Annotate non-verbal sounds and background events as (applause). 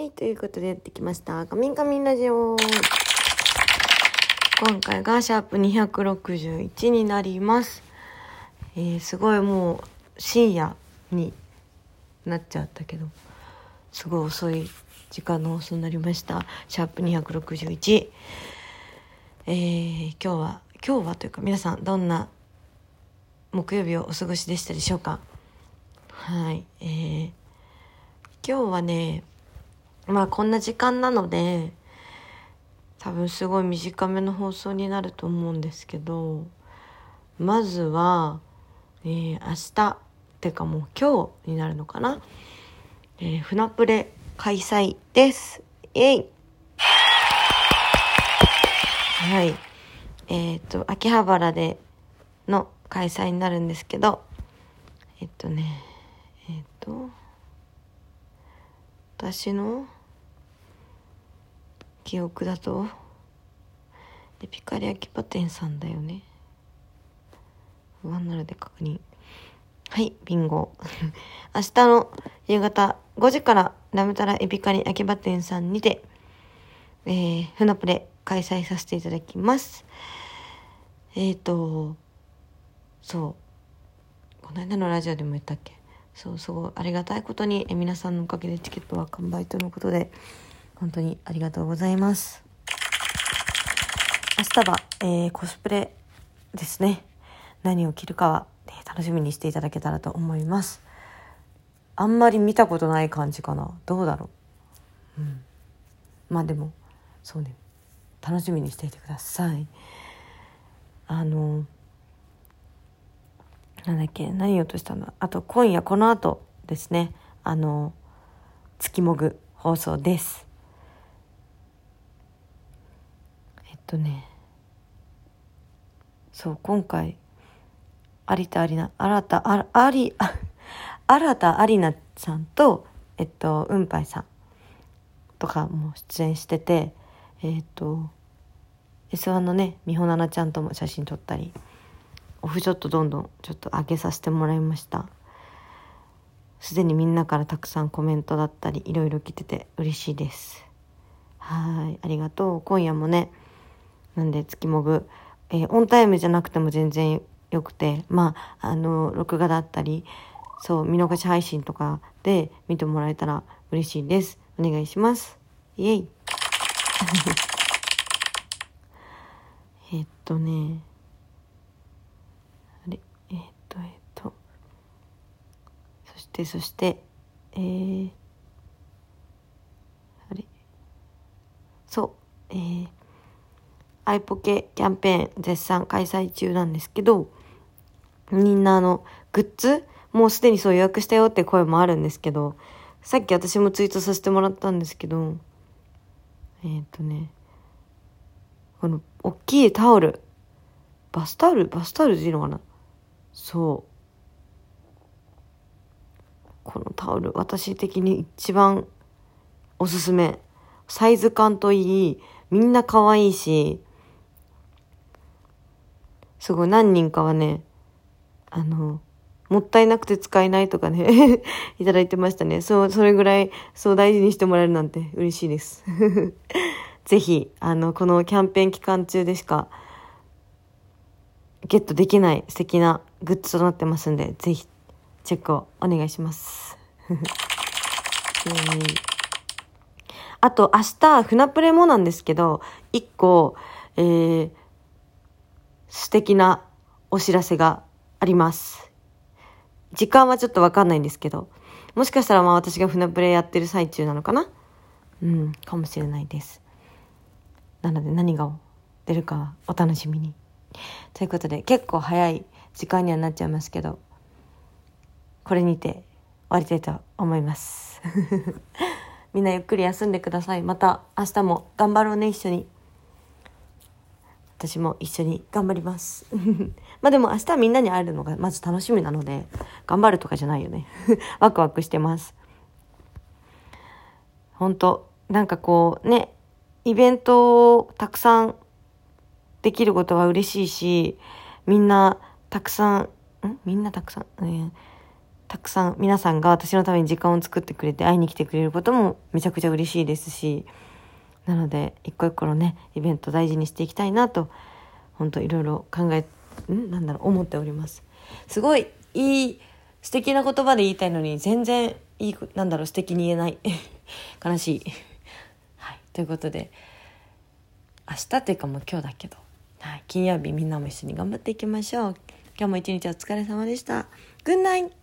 はい、ということでやってきました。カミンカミンラジオ。今回がシャープ261になります。えー、すごいもう深夜になっちゃったけど、すごい遅い時間の放送になりました。シャープ261。えー、今日は、今日はというか皆さんどんな木曜日をお過ごしでしたでしょうか？はい。えー、今日はね、まあこんな時間なので、多分すごい短めの放送になると思うんですけど、まずは、えー、明日っ、ていうかもう今日になるのかなえー、船プレ開催です。イェイはい。えっ、と、秋葉原での開催になるんですけど、えっとね、えっ、と、私の記憶だと、エピカリ秋葉店さんだよね。不安なので確認。はい、ビンゴ。(laughs) 明日の夕方5時からラムタラエピカリ秋葉店さんにて、えー、船プレ開催させていただきます。えっ、ー、と、そう。この間のラジオでも言ったっけ？そう、すごいありがたいことに、え皆さんのおかげでチケットは完売とのことで、本当にありがとうございます。明日は、えー、コスプレですね。何を着るかは、えー、楽しみにしていただけたらと思います。あんまり見たことない感じかな。どうだろう。うん。まあでも、そうね。楽しみにしていてください。あの、なんだっけ、何言おうとしたんだ。あと、今夜この後ですね、あの、月もぐ放送です。えっとね、そう、今回、有田有奈、新田、あ、あり、あ、(laughs) 新田有奈さんと、えっと、うんぱいさんとかも出演してて、えっと、S1 のね、美穂奈々ちゃんとも写真撮ったり、オフショットどんどんちょっと上げさせてもらいました。すでにみんなからたくさんコメントだったり、いろいろ来てて嬉しいです。はい、ありがとう。今夜もね、なんで月もぐ、えー、オンタイムじゃなくても全然よくて、まあ、あの、録画だったり、そう、見逃し配信とかで見てもらえたら嬉しいです。お願いします。イェイ。(laughs) えっとね、あれ、えっと、えっと、そして、そして、えー、あれ、そう、えー、アイポケキャンペーン絶賛開催中なんですけど、みんなあの、グッズ？もうすでにそう予約したよって声もあるんですけど、さっき私もツイートさせてもらったんですけど、えっ、ー、とね、この、大きいタオル。バスタオル？バスタオルでいいのかな？そう。このタオル、私的に一番おすすめ。サイズ感といい、みんな可愛いし、すごい何人かはね、あの、もったいなくて使えないとかね (laughs) いただいてましたね。そう、それぐらい、そう大事にしてもらえるなんて嬉しいです。(laughs) ぜひ、あの、このキャンペーン期間中でしか、ゲットできない素敵なグッズとなってますんで、ぜひ、チェックをお願いします。(laughs) あと、明日、船プレもなんですけど、一個、えー、素敵なお知らせがあります。時間はちょっとわかんないんですけど、もしかしたらまあ私が船プレやってる最中なのかな？うん、かもしれないです。なので何が出るかお楽しみに。ということで結構早い時間にはなっちゃいますけど、これにて終わりたいと思います。(laughs) みんなゆっくり休んでください。また明日も頑張ろうね、一緒に。私も一緒に頑張ります。(laughs) まあでも明日みんなに会えるのがまず楽しみなので、頑張るとかじゃないよね。(laughs) ワクワクしてます。本当なんかこうね、イベントをたくさんできることは嬉しいし、みんなたくさん、ん？みんなたくさん、えー、たくさん皆さんが私のために時間を作ってくれて会いに来てくれることもめちゃくちゃ嬉しいですしなので一個一個のねイベント大事にしていきたいなと本当いろいろ考えん？なんだろう思っております。すごいいい素敵な言葉で言いたいのに全然いいなんだろう素敵に言えない。(laughs) 悲しい。(laughs) はい。ということで明日っていうかもう今日だけど、はい、金曜日みんなも一緒に頑張っていきましょう。今日も一日お疲れ様でした。グッナイ